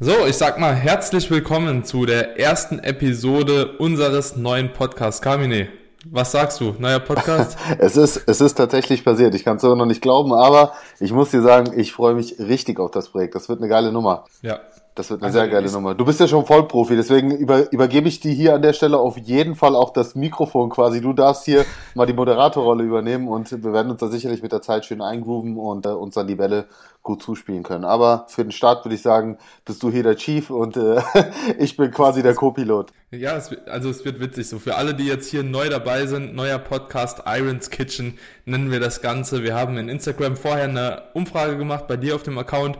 So, ich sag mal herzlich willkommen zu der ersten Episode unseres neuen Podcasts. Kamine, was sagst du? Neuer Podcast? es ist, es ist tatsächlich passiert. Ich kann es noch nicht glauben, aber ich muss dir sagen, ich freue mich richtig auf das Projekt. Das wird eine geile Nummer. Ja. Das wird eine also sehr geile Nummer. Du bist ja schon Vollprofi, deswegen über, übergebe ich dir hier an der Stelle auf jeden Fall auch das Mikrofon quasi. Du darfst hier mal die Moderatorrolle übernehmen und wir werden uns da sicherlich mit der Zeit schön eingrooven und äh, uns dann die Bälle gut zuspielen können. Aber für den Start würde ich sagen, bist du hier der Chief und äh, ich bin quasi der Co-Pilot. Ja, es, also es wird witzig. So für alle, die jetzt hier neu dabei sind, neuer Podcast Irons Kitchen nennen wir das Ganze. Wir haben in Instagram vorher eine Umfrage gemacht bei dir auf dem Account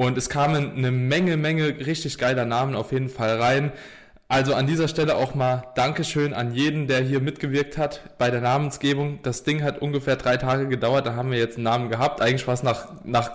und es kamen eine Menge, Menge richtig geiler Namen auf jeden Fall rein. Also an dieser Stelle auch mal Dankeschön an jeden, der hier mitgewirkt hat bei der Namensgebung. Das Ding hat ungefähr drei Tage gedauert, da haben wir jetzt einen Namen gehabt. Eigentlich war es nach, nach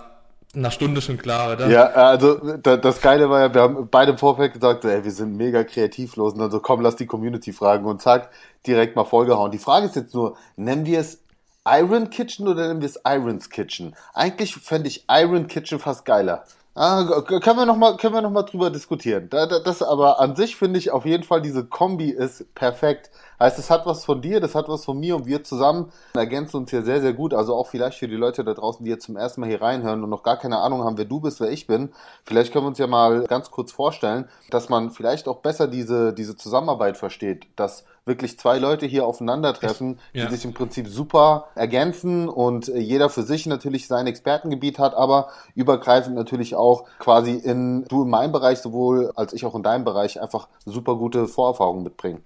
einer Stunde schon klar, oder? Ja, also das Geile war ja, wir haben beide im Vorfeld gesagt, ey, wir sind mega kreativlos und dann so, komm, lass die Community fragen und zack, direkt mal vollgehauen. Die Frage ist jetzt nur, nennen wir es Iron Kitchen oder nennen wir es Irons Kitchen? Eigentlich fände ich Iron Kitchen fast geiler. Ah, können wir noch mal, können wir noch drüber diskutieren. Da, da, das aber an sich finde ich auf jeden Fall diese Kombi ist perfekt. Heißt, es hat was von dir, das hat was von mir und wir zusammen ergänzen uns hier sehr, sehr gut. Also auch vielleicht für die Leute da draußen, die jetzt zum ersten Mal hier reinhören und noch gar keine Ahnung haben, wer du bist, wer ich bin. Vielleicht können wir uns ja mal ganz kurz vorstellen, dass man vielleicht auch besser diese, diese Zusammenarbeit versteht, dass wirklich zwei Leute hier aufeinandertreffen, ja. die sich im Prinzip super ergänzen und jeder für sich natürlich sein Expertengebiet hat, aber übergreifend natürlich auch quasi in du in meinem Bereich sowohl als ich auch in deinem Bereich einfach super gute Vorerfahrungen mitbringen.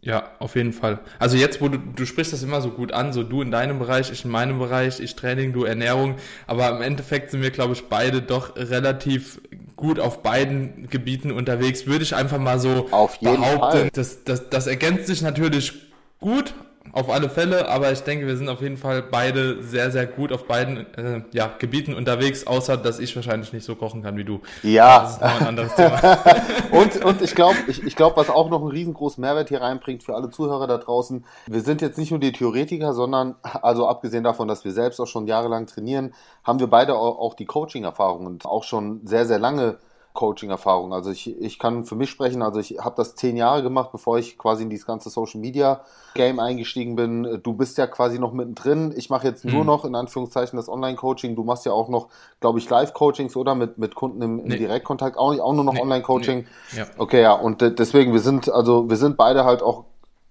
Ja, auf jeden Fall. Also jetzt, wo du, du sprichst das immer so gut an, so du in deinem Bereich, ich in meinem Bereich, ich Training, du Ernährung, aber im Endeffekt sind wir, glaube ich, beide doch relativ gut auf beiden Gebieten unterwegs, würde ich einfach mal so auf jeden behaupten. Fall. Das, das, das ergänzt sich natürlich gut, auf alle Fälle, aber ich denke, wir sind auf jeden Fall beide sehr, sehr gut auf beiden äh, ja, Gebieten unterwegs, außer dass ich wahrscheinlich nicht so kochen kann wie du. Ja. Das ist noch ein anderes Thema. und, und ich glaube, ich, ich glaub, was auch noch einen riesengroßen Mehrwert hier reinbringt für alle Zuhörer da draußen, wir sind jetzt nicht nur die Theoretiker, sondern, also abgesehen davon, dass wir selbst auch schon jahrelang trainieren, haben wir beide auch die Coaching-Erfahrung und auch schon sehr, sehr lange Coaching-Erfahrung. Also ich, ich kann für mich sprechen, also ich habe das zehn Jahre gemacht, bevor ich quasi in dieses ganze Social Media Game eingestiegen bin. Du bist ja quasi noch mittendrin. Ich mache jetzt nur mhm. noch in Anführungszeichen das Online-Coaching. Du machst ja auch noch, glaube ich, Live-Coachings oder mit, mit Kunden im, im nee. Direktkontakt. Auch, nicht, auch nur noch nee. Online-Coaching. Nee. Ja. Okay, ja. Und deswegen, wir sind, also wir sind beide halt auch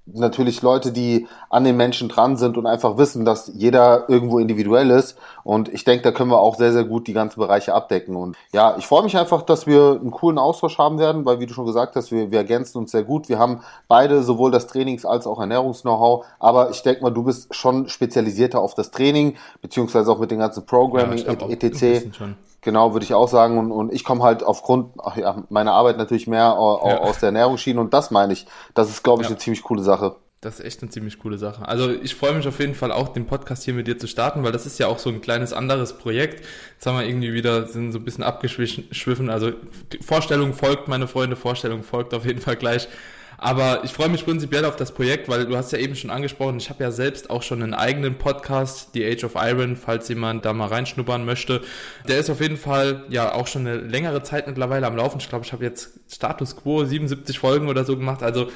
natürlich Leute, die an den Menschen dran sind und einfach wissen, dass jeder irgendwo individuell ist. Und ich denke, da können wir auch sehr, sehr gut die ganzen Bereiche abdecken. Und ja, ich freue mich einfach, dass wir einen coolen Austausch haben werden, weil wie du schon gesagt hast, wir, wir ergänzen uns sehr gut. Wir haben beide sowohl das Trainings- als auch Ernährungs-Know-how. Aber ich denke mal, du bist schon spezialisierter auf das Training, beziehungsweise auch mit den ganzen Programming, ja, etc. Genau, würde ich auch sagen. Und, und ich komme halt aufgrund ja, meiner Arbeit natürlich mehr ja. aus der Ernährungsschiene und das meine ich. Das ist, glaube ich, ja. eine ziemlich coole Sache. Das ist echt eine ziemlich coole Sache. Also ich freue mich auf jeden Fall auch, den Podcast hier mit dir zu starten, weil das ist ja auch so ein kleines anderes Projekt. Jetzt haben wir irgendwie wieder, sind so ein bisschen abgeschwiffen. Also Vorstellung folgt, meine Freunde, Vorstellung folgt auf jeden Fall gleich. Aber ich freue mich prinzipiell auf das Projekt, weil du hast ja eben schon angesprochen, ich habe ja selbst auch schon einen eigenen Podcast, The Age of Iron, falls jemand da mal reinschnuppern möchte. Der ist auf jeden Fall ja auch schon eine längere Zeit mittlerweile am Laufen. Ich glaube, ich habe jetzt Status Quo 77 Folgen oder so gemacht. Also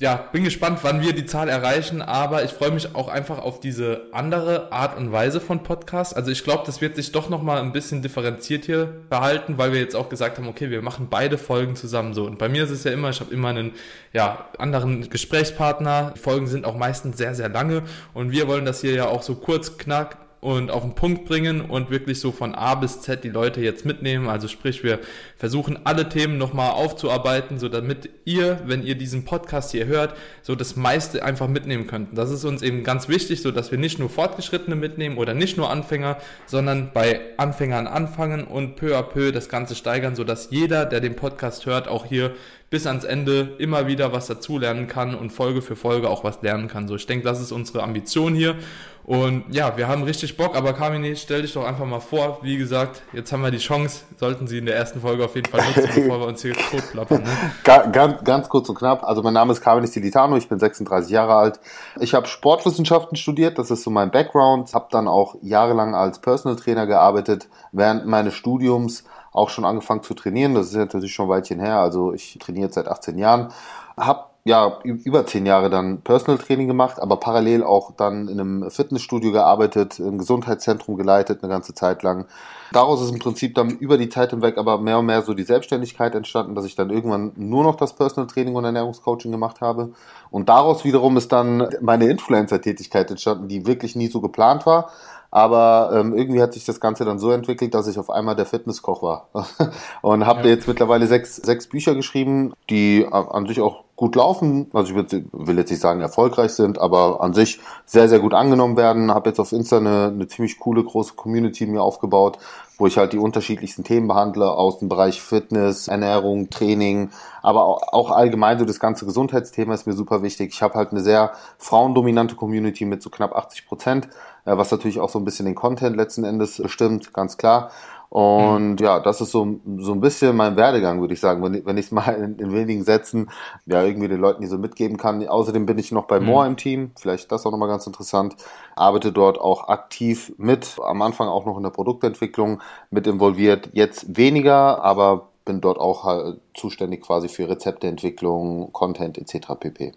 ja, bin gespannt, wann wir die Zahl erreichen, aber ich freue mich auch einfach auf diese andere Art und Weise von Podcast. Also ich glaube, das wird sich doch nochmal ein bisschen differenziert hier behalten, weil wir jetzt auch gesagt haben, okay, wir machen beide Folgen zusammen so. Und bei mir ist es ja immer, ich habe immer einen ja, anderen Gesprächspartner. Die Folgen sind auch meistens sehr, sehr lange und wir wollen das hier ja auch so kurz, knack, und auf den Punkt bringen und wirklich so von A bis Z die Leute jetzt mitnehmen. Also sprich, wir versuchen alle Themen nochmal aufzuarbeiten, so damit ihr, wenn ihr diesen Podcast hier hört, so das meiste einfach mitnehmen könnt. Das ist uns eben ganz wichtig, so dass wir nicht nur Fortgeschrittene mitnehmen oder nicht nur Anfänger, sondern bei Anfängern anfangen und peu à peu das Ganze steigern, so dass jeder, der den Podcast hört, auch hier bis ans Ende immer wieder was dazulernen kann und Folge für Folge auch was lernen kann. So, ich denke, das ist unsere Ambition hier und ja, wir haben richtig Bock, aber Carmine, stell dich doch einfach mal vor. Wie gesagt, jetzt haben wir die Chance, sollten Sie in der ersten Folge auf jeden Fall nutzen, bevor wir uns hier totplappern. Ne? Ganz, ganz kurz und knapp. Also mein Name ist Carmine Stilitano, ich bin 36 Jahre alt. Ich habe Sportwissenschaften studiert, das ist so mein Background. Habe dann auch jahrelang als Personal Trainer gearbeitet während meines Studiums auch schon angefangen zu trainieren. Das ist natürlich schon ein Weilchen her. Also ich trainiere jetzt seit 18 Jahren. Hab ja über zehn Jahre dann Personal Training gemacht, aber parallel auch dann in einem Fitnessstudio gearbeitet, im Gesundheitszentrum geleitet eine ganze Zeit lang. Daraus ist im Prinzip dann über die Zeit hinweg aber mehr und mehr so die Selbstständigkeit entstanden, dass ich dann irgendwann nur noch das Personal Training und Ernährungscoaching gemacht habe. Und daraus wiederum ist dann meine Influencer-Tätigkeit entstanden, die wirklich nie so geplant war. Aber ähm, irgendwie hat sich das Ganze dann so entwickelt, dass ich auf einmal der Fitnesskoch war. und habe ja. jetzt mittlerweile sechs, sechs Bücher geschrieben, die an sich auch gut laufen. Also ich will jetzt nicht sagen erfolgreich sind, aber an sich sehr, sehr gut angenommen werden. Habe jetzt auf Insta eine, eine ziemlich coole große Community mir aufgebaut, wo ich halt die unterschiedlichsten Themen behandle aus dem Bereich Fitness, Ernährung, Training, aber auch allgemein so das ganze Gesundheitsthema ist mir super wichtig. Ich habe halt eine sehr frauendominante Community mit so knapp 80 Prozent, äh, was natürlich auch so ein bisschen den Content letzten Endes bestimmt, ganz klar. Und mhm. ja, das ist so, so ein bisschen mein Werdegang, würde ich sagen, wenn, wenn ich es mal in, in, wenigen Sätzen ja irgendwie den Leuten die so mitgeben kann. Außerdem bin ich noch bei mhm. More im Team, vielleicht das auch nochmal ganz interessant, arbeite dort auch aktiv mit, am Anfang auch noch in der Produktentwicklung mit involviert, jetzt weniger, aber bin dort auch halt zuständig quasi für Rezepteentwicklung, Content etc. pp.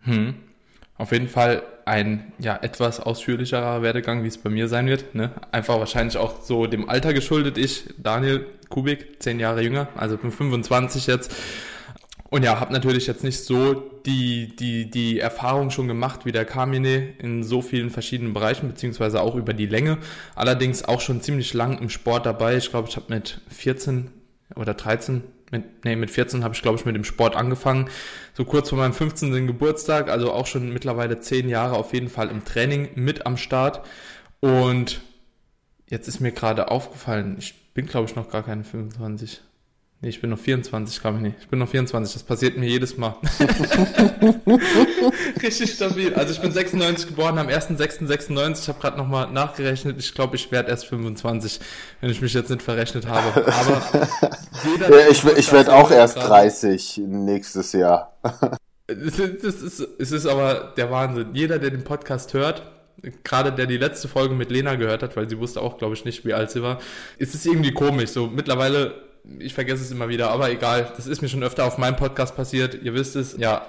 Hm. Auf jeden Fall ein ja etwas ausführlicherer Werdegang, wie es bei mir sein wird. Ne? Einfach wahrscheinlich auch so dem Alter geschuldet. Ich, Daniel Kubik, zehn Jahre jünger, also bin 25 jetzt. Und ja, habe natürlich jetzt nicht so die, die, die Erfahrung schon gemacht wie der Kamine in so vielen verschiedenen Bereichen, beziehungsweise auch über die Länge. Allerdings auch schon ziemlich lang im Sport dabei. Ich glaube, ich habe mit 14 oder 13 mit, nee, mit 14 habe ich, glaube ich, mit dem Sport angefangen. So kurz vor meinem 15. Geburtstag, also auch schon mittlerweile 10 Jahre auf jeden Fall im Training mit am Start. Und jetzt ist mir gerade aufgefallen, ich bin, glaube ich, noch gar keine 25. Nee, ich bin noch 24, glaube ich nicht. Ich bin noch 24, das passiert mir jedes Mal. Richtig stabil. Also ich bin 96 geboren, am 1.6.96. Ich habe gerade nochmal nachgerechnet. Ich glaube, ich werde erst 25, wenn ich mich jetzt nicht verrechnet habe. Aber jeder, ja, ich, ich werde auch erst 30 nächstes Jahr. es, ist, es ist aber der Wahnsinn. Jeder, der den Podcast hört, gerade der die letzte Folge mit Lena gehört hat, weil sie wusste auch, glaube ich, nicht, wie alt sie war, ist es irgendwie komisch. So mittlerweile ich vergesse es immer wieder, aber egal. Das ist mir schon öfter auf meinem Podcast passiert. Ihr wisst es, ja.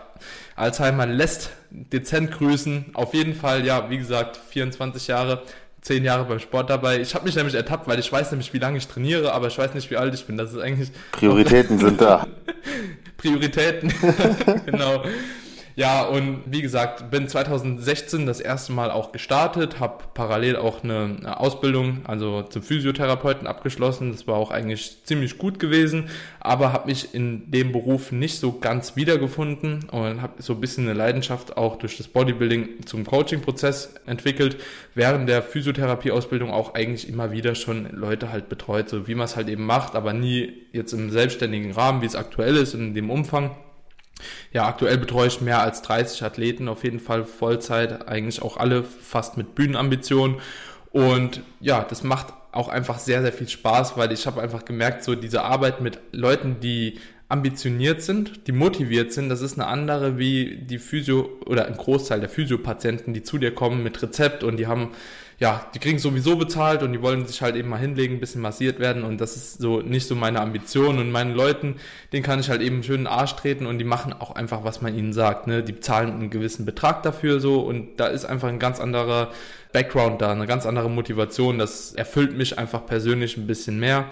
Alzheimer lässt dezent grüßen. Auf jeden Fall, ja, wie gesagt, 24 Jahre, 10 Jahre beim Sport dabei. Ich habe mich nämlich ertappt, weil ich weiß nämlich, wie lange ich trainiere, aber ich weiß nicht, wie alt ich bin. Das ist eigentlich. Prioritäten sind da. Prioritäten, genau. Ja, und wie gesagt, bin 2016 das erste Mal auch gestartet, habe parallel auch eine Ausbildung, also zum Physiotherapeuten abgeschlossen. Das war auch eigentlich ziemlich gut gewesen, aber habe mich in dem Beruf nicht so ganz wiedergefunden und habe so ein bisschen eine Leidenschaft auch durch das Bodybuilding zum Coaching-Prozess entwickelt. Während der Physiotherapie-Ausbildung auch eigentlich immer wieder schon Leute halt betreut, so wie man es halt eben macht, aber nie jetzt im selbstständigen Rahmen, wie es aktuell ist, in dem Umfang. Ja, aktuell betreue ich mehr als 30 Athleten, auf jeden Fall Vollzeit, eigentlich auch alle fast mit Bühnenambitionen. Und ja, das macht auch einfach sehr, sehr viel Spaß, weil ich habe einfach gemerkt, so diese Arbeit mit Leuten, die ambitioniert sind, die motiviert sind, das ist eine andere wie die Physio oder ein Großteil der Physiopatienten, die zu dir kommen mit Rezept und die haben ja, die kriegen sowieso bezahlt und die wollen sich halt eben mal hinlegen, ein bisschen massiert werden und das ist so nicht so meine Ambition. Und meinen Leuten, denen kann ich halt eben schön in den Arsch treten und die machen auch einfach, was man ihnen sagt, ne, die zahlen einen gewissen Betrag dafür so. Und da ist einfach ein ganz anderer Background da, eine ganz andere Motivation, das erfüllt mich einfach persönlich ein bisschen mehr.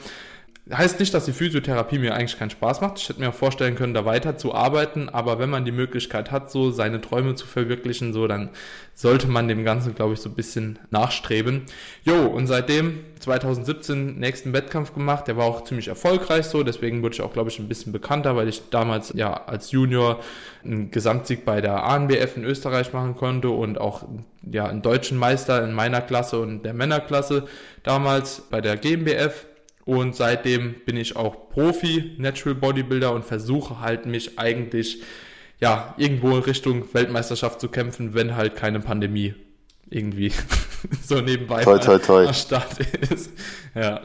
Heißt nicht, dass die Physiotherapie mir eigentlich keinen Spaß macht. Ich hätte mir auch vorstellen können, da weiter zu arbeiten, aber wenn man die Möglichkeit hat, so seine Träume zu verwirklichen, so, dann sollte man dem Ganzen, glaube ich, so ein bisschen nachstreben. Jo, und seitdem 2017 nächsten Wettkampf gemacht, der war auch ziemlich erfolgreich so, deswegen wurde ich auch, glaube ich, ein bisschen bekannter, weil ich damals ja als Junior einen Gesamtsieg bei der ANBF in Österreich machen konnte und auch ja einen deutschen Meister in meiner Klasse und der Männerklasse damals bei der GmbF und seitdem bin ich auch Profi, Natural Bodybuilder und versuche halt mich eigentlich, ja, irgendwo in Richtung Weltmeisterschaft zu kämpfen, wenn halt keine Pandemie irgendwie so nebenbei toi, toi, toi. am Start ist. Ja,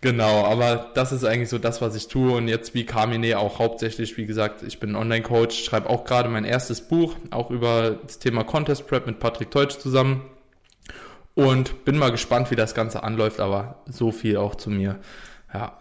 genau. Aber das ist eigentlich so das, was ich tue. Und jetzt wie Carmine auch hauptsächlich, wie gesagt, ich bin Online-Coach, schreibe auch gerade mein erstes Buch, auch über das Thema Contest Prep mit Patrick Teutsch zusammen. Und bin mal gespannt, wie das Ganze anläuft, aber so viel auch zu mir. Ja.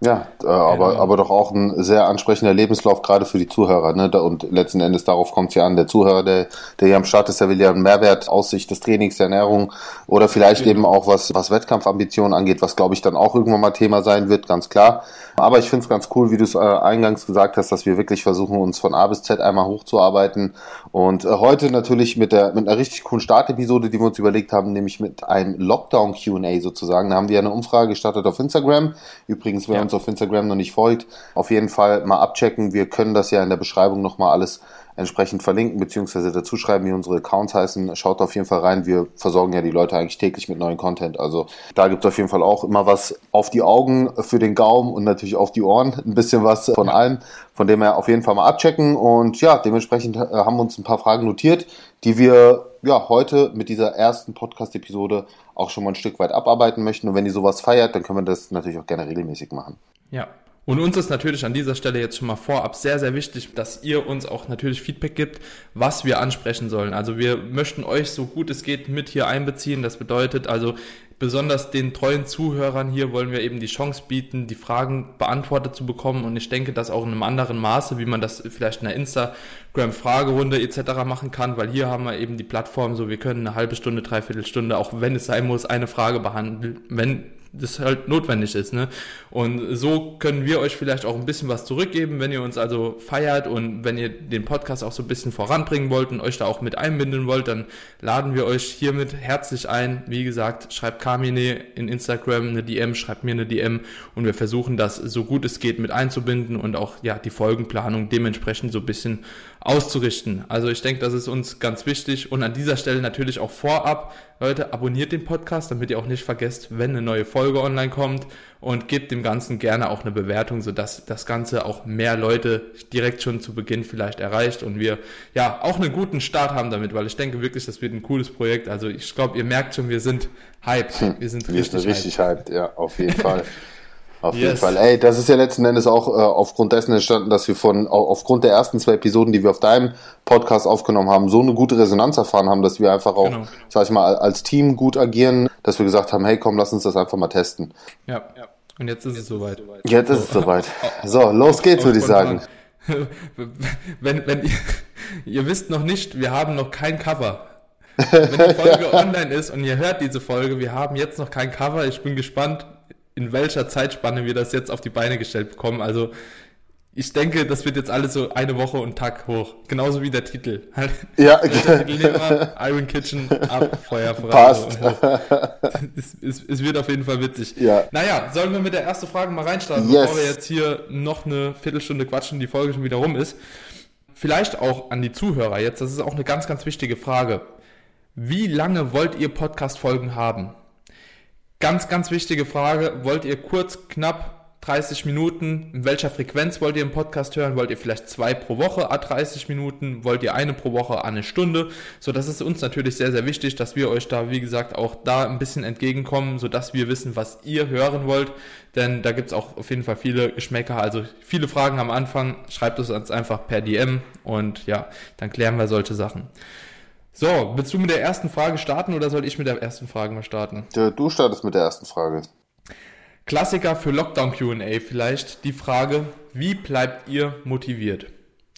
Ja, äh, aber, genau. aber doch auch ein sehr ansprechender Lebenslauf, gerade für die Zuhörer. Ne? Und letzten Endes darauf kommt es ja an. Der Zuhörer, der, der hier am Start ist, der will ja einen Mehrwert aus Sicht des Trainings, der Ernährung oder vielleicht genau. eben auch was, was Wettkampfambitionen angeht, was glaube ich dann auch irgendwann mal Thema sein wird, ganz klar. Aber ich finde es ganz cool, wie du es äh, eingangs gesagt hast, dass wir wirklich versuchen, uns von A bis Z einmal hochzuarbeiten. Und äh, heute natürlich mit, der, mit einer richtig coolen Startepisode, die wir uns überlegt haben, nämlich mit einem Lockdown-QA sozusagen. Da haben wir eine Umfrage gestartet auf Instagram. Übrigens, wer ja. uns auf Instagram noch nicht folgt, auf jeden Fall mal abchecken. Wir können das ja in der Beschreibung nochmal alles entsprechend verlinken beziehungsweise dazu schreiben, wie unsere Accounts heißen. Schaut auf jeden Fall rein. Wir versorgen ja die Leute eigentlich täglich mit neuen Content. Also da gibt es auf jeden Fall auch immer was auf die Augen für den Gaumen und natürlich auf die Ohren. Ein bisschen was von allem. Von dem her auf jeden Fall mal abchecken. Und ja, dementsprechend äh, haben wir uns ein paar Fragen notiert, die wir ja heute mit dieser ersten Podcast-Episode auch schon mal ein Stück weit abarbeiten möchten. Und wenn ihr sowas feiert, dann können wir das natürlich auch gerne regelmäßig machen. Ja, und uns ist natürlich an dieser Stelle jetzt schon mal vorab sehr, sehr wichtig, dass ihr uns auch natürlich Feedback gibt, was wir ansprechen sollen. Also wir möchten euch so gut es geht mit hier einbeziehen. Das bedeutet also, besonders den treuen Zuhörern hier wollen wir eben die Chance bieten, die Fragen beantwortet zu bekommen. Und ich denke, dass auch in einem anderen Maße, wie man das vielleicht in einer Instagram-Fragerunde etc. machen kann, weil hier haben wir eben die Plattform, so wir können eine halbe Stunde, dreiviertel Stunde, auch wenn es sein muss, eine Frage behandeln, wenn das halt notwendig ist. Ne? Und so können wir euch vielleicht auch ein bisschen was zurückgeben, wenn ihr uns also feiert und wenn ihr den Podcast auch so ein bisschen voranbringen wollt und euch da auch mit einbinden wollt, dann laden wir euch hiermit herzlich ein. Wie gesagt, schreibt Carmine in Instagram eine DM, schreibt mir eine DM und wir versuchen das so gut es geht mit einzubinden und auch ja die Folgenplanung dementsprechend so ein bisschen auszurichten. Also ich denke, das ist uns ganz wichtig und an dieser Stelle natürlich auch vorab, Leute, abonniert den Podcast, damit ihr auch nicht vergesst, wenn eine neue Folge online kommt und gebt dem Ganzen gerne auch eine Bewertung, sodass das Ganze auch mehr Leute direkt schon zu Beginn vielleicht erreicht und wir ja auch einen guten Start haben damit, weil ich denke wirklich, das wird ein cooles Projekt. Also ich glaube, ihr merkt schon, wir sind hyped. Wir sind wir richtig, sind richtig hyped. hyped. Ja, auf jeden Fall. Auf yes. jeden Fall. Ey, das ist ja letzten Endes auch äh, aufgrund dessen entstanden, dass wir von aufgrund der ersten zwei Episoden, die wir auf deinem Podcast aufgenommen haben, so eine gute Resonanz erfahren haben, dass wir einfach auch, genau. sag ich mal, als Team gut agieren, dass wir gesagt haben, hey, komm, lass uns das einfach mal testen. Ja, ja. Und jetzt ist es soweit. Jetzt ist es soweit. So, los geht's, würde ich sagen. wenn, wenn ihr, ihr wisst noch nicht, wir haben noch kein Cover. Wenn die Folge ja. online ist und ihr hört diese Folge, wir haben jetzt noch kein Cover. Ich bin gespannt, in welcher Zeitspanne wir das jetzt auf die Beine gestellt bekommen. Also ich denke, das wird jetzt alles so eine Woche und Tag hoch. Genauso wie der Titel. Ja, der Titel Iron Kitchen ab, Feuerfrei. Passt. Es, es, es, wird auf jeden Fall witzig. Ja. Naja, sollen wir mit der ersten Frage mal reinstarten, yes. bevor wir jetzt hier noch eine Viertelstunde quatschen, die Folge schon wieder rum ist. Vielleicht auch an die Zuhörer jetzt, das ist auch eine ganz, ganz wichtige Frage. Wie lange wollt ihr Podcast-Folgen haben? Ganz, ganz wichtige Frage. Wollt ihr kurz, knapp 30 Minuten? In welcher Frequenz wollt ihr im Podcast hören? Wollt ihr vielleicht zwei pro Woche, a 30 Minuten? Wollt ihr eine pro Woche, a eine Stunde? So, das ist uns natürlich sehr, sehr wichtig, dass wir euch da, wie gesagt, auch da ein bisschen entgegenkommen, sodass wir wissen, was ihr hören wollt. Denn da gibt's auch auf jeden Fall viele Geschmäcker. Also viele Fragen am Anfang. Schreibt es uns einfach per DM und ja, dann klären wir solche Sachen. So, willst du mit der ersten Frage starten oder soll ich mit der ersten Frage mal starten? Du startest mit der ersten Frage. Klassiker für Lockdown QA vielleicht die Frage, wie bleibt ihr motiviert?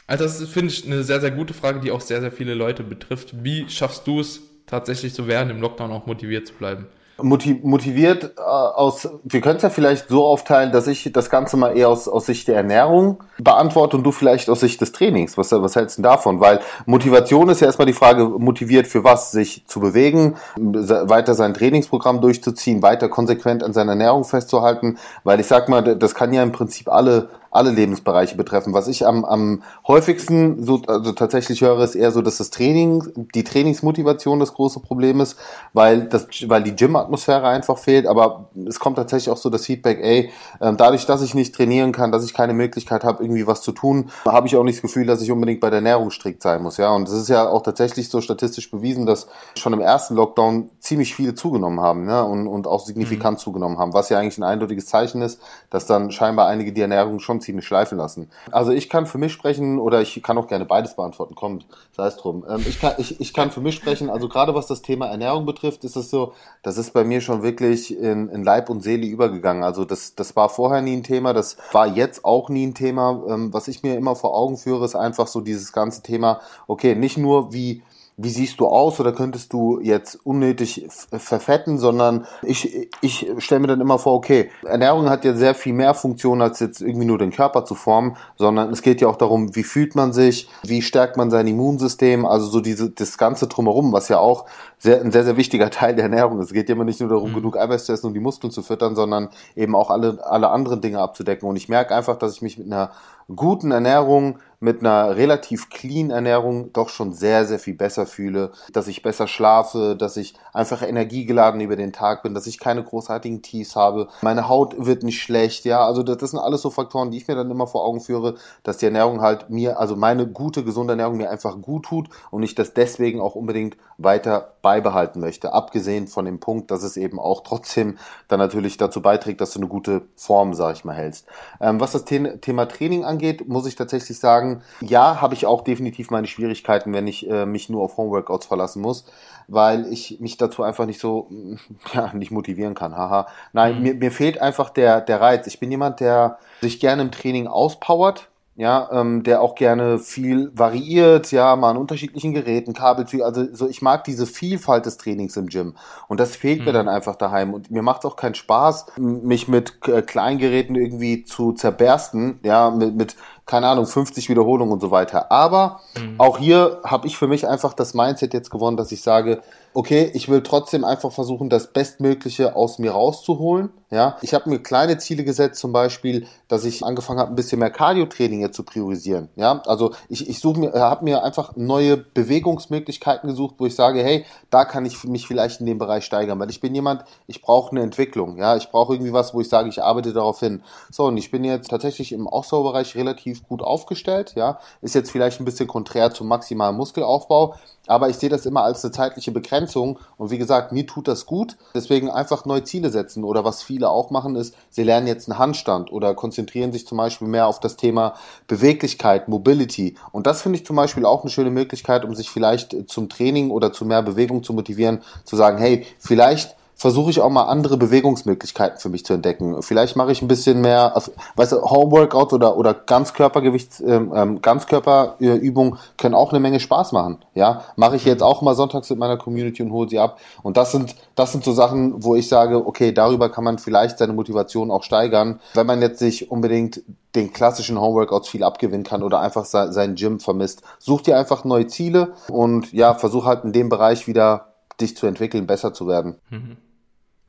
Also das finde ich eine sehr, sehr gute Frage, die auch sehr, sehr viele Leute betrifft. Wie schaffst du es tatsächlich so während dem Lockdown auch motiviert zu bleiben? Motiviert äh, aus, wir können es ja vielleicht so aufteilen, dass ich das Ganze mal eher aus, aus Sicht der Ernährung beantworte und du vielleicht aus Sicht des Trainings. Was, was hältst du davon? Weil Motivation ist ja erstmal die Frage, motiviert für was? Sich zu bewegen, weiter sein Trainingsprogramm durchzuziehen, weiter konsequent an seiner Ernährung festzuhalten, weil ich sag mal, das kann ja im Prinzip alle alle Lebensbereiche betreffen. Was ich am, am häufigsten so also tatsächlich höre, ist eher so, dass das Training, die Trainingsmotivation das große Problem ist, weil das, weil die Gym-Atmosphäre einfach fehlt. Aber es kommt tatsächlich auch so das Feedback, ey, ähm, dadurch, dass ich nicht trainieren kann, dass ich keine Möglichkeit habe, irgendwie was zu tun, habe ich auch nicht das Gefühl, dass ich unbedingt bei der Ernährung strikt sein muss. Ja, und es ist ja auch tatsächlich so statistisch bewiesen, dass schon im ersten Lockdown ziemlich viele zugenommen haben, ja, und, und auch signifikant mhm. zugenommen haben, was ja eigentlich ein eindeutiges Zeichen ist, dass dann scheinbar einige die Ernährung schon ziemlich schleifen lassen. Also ich kann für mich sprechen, oder ich kann auch gerne beides beantworten, kommt, sei es drum. Ähm, ich, kann, ich, ich kann für mich sprechen, also gerade was das Thema Ernährung betrifft, ist es so, das ist bei mir schon wirklich in, in Leib und Seele übergegangen. Also das, das war vorher nie ein Thema, das war jetzt auch nie ein Thema. Ähm, was ich mir immer vor Augen führe, ist einfach so dieses ganze Thema, okay, nicht nur wie wie siehst du aus oder könntest du jetzt unnötig verfetten, sondern ich, ich stelle mir dann immer vor, okay, Ernährung hat ja sehr viel mehr Funktion, als jetzt irgendwie nur den Körper zu formen, sondern es geht ja auch darum, wie fühlt man sich, wie stärkt man sein Immunsystem, also so diese, das ganze drumherum, was ja auch sehr, ein sehr, sehr wichtiger Teil der Ernährung ist. Es geht ja immer nicht nur darum, mhm. genug Eiweiß zu essen und die Muskeln zu füttern, sondern eben auch alle, alle anderen Dinge abzudecken. Und ich merke einfach, dass ich mich mit einer guten Ernährung, mit einer relativ clean Ernährung doch schon sehr, sehr viel besser fühle, dass ich besser schlafe, dass ich einfach energiegeladen über den Tag bin, dass ich keine großartigen Tiefs habe, meine Haut wird nicht schlecht, ja, also das, das sind alles so Faktoren, die ich mir dann immer vor Augen führe, dass die Ernährung halt mir, also meine gute, gesunde Ernährung mir einfach gut tut und ich das deswegen auch unbedingt weiter beibehalten möchte, abgesehen von dem Punkt, dass es eben auch trotzdem dann natürlich dazu beiträgt, dass du eine gute Form, sag ich mal, hältst. Ähm, was das Thema Training angeht, muss ich tatsächlich sagen, ja, habe ich auch definitiv meine Schwierigkeiten, wenn ich äh, mich nur auf Homeworkouts verlassen muss, weil ich mich dazu einfach nicht so, ja, nicht motivieren kann, haha. Nein, mhm. mir, mir fehlt einfach der, der Reiz. Ich bin jemand, der sich gerne im Training auspowert, ja, ähm, der auch gerne viel variiert, ja, mal an unterschiedlichen Geräten, Kabelzüge, also so, ich mag diese Vielfalt des Trainings im Gym und das fehlt mhm. mir dann einfach daheim und mir macht auch keinen Spaß, mich mit äh, Kleingeräten irgendwie zu zerbersten, ja, mit, mit keine Ahnung, 50 Wiederholungen und so weiter. Aber mhm. auch hier habe ich für mich einfach das Mindset jetzt gewonnen, dass ich sage, okay, ich will trotzdem einfach versuchen, das Bestmögliche aus mir rauszuholen. Ja, ich habe mir kleine Ziele gesetzt, zum Beispiel, dass ich angefangen habe, ein bisschen mehr Cardio-Training jetzt zu priorisieren. Ja, also ich, ich suche mir, habe mir einfach neue Bewegungsmöglichkeiten gesucht, wo ich sage, hey, da kann ich mich vielleicht in dem Bereich steigern, weil ich bin jemand, ich brauche eine Entwicklung. Ja, ich brauche irgendwie was, wo ich sage, ich arbeite darauf hin. So, und ich bin jetzt tatsächlich im Ausdauerbereich relativ gut aufgestellt. Ja, ist jetzt vielleicht ein bisschen konträr zum maximalen Muskelaufbau, aber ich sehe das immer als eine zeitliche Begrenzung. Und wie gesagt, mir tut das gut. Deswegen einfach neue Ziele setzen. Oder was viele auch machen, ist, sie lernen jetzt einen Handstand oder konzentrieren sich zum Beispiel mehr auf das Thema Beweglichkeit, Mobility. Und das finde ich zum Beispiel auch eine schöne Möglichkeit, um sich vielleicht zum Training oder zu mehr Bewegung zu motivieren, zu sagen, hey, vielleicht versuche ich auch mal andere Bewegungsmöglichkeiten für mich zu entdecken. Vielleicht mache ich ein bisschen mehr, also, weißt du, Homeworkout oder, oder Ganzkörpergewichts, ähm, ähm Ganzkörperübungen können auch eine Menge Spaß machen. Ja, mache ich jetzt auch mal sonntags mit meiner Community und hole sie ab. Und das sind, das sind so Sachen, wo ich sage, okay, darüber kann man vielleicht seine Motivation auch steigern, wenn man jetzt sich unbedingt den klassischen Homeworkouts viel abgewinnen kann oder einfach sein Gym vermisst. Such dir einfach neue Ziele und ja, versuch halt in dem Bereich wieder dich zu entwickeln, besser zu werden. Mhm.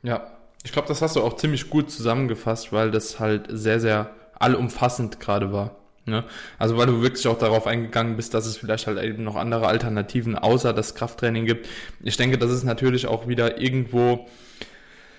Ja, ich glaube, das hast du auch ziemlich gut zusammengefasst, weil das halt sehr, sehr allumfassend gerade war. Ne? Also weil du wirklich auch darauf eingegangen bist, dass es vielleicht halt eben noch andere Alternativen außer das Krafttraining gibt. Ich denke, das ist natürlich auch wieder irgendwo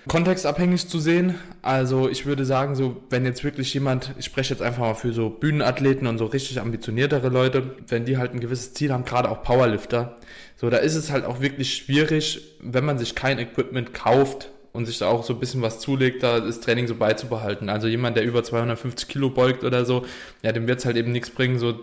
kontextabhängig zu sehen. Also ich würde sagen, so wenn jetzt wirklich jemand, ich spreche jetzt einfach mal für so Bühnenathleten und so richtig ambitioniertere Leute, wenn die halt ein gewisses Ziel haben, gerade auch Powerlifter, so da ist es halt auch wirklich schwierig, wenn man sich kein Equipment kauft und sich da auch so ein bisschen was zulegt, da das Training so beizubehalten. Also jemand, der über 250 Kilo beugt oder so, ja, dem wird es halt eben nichts bringen, so,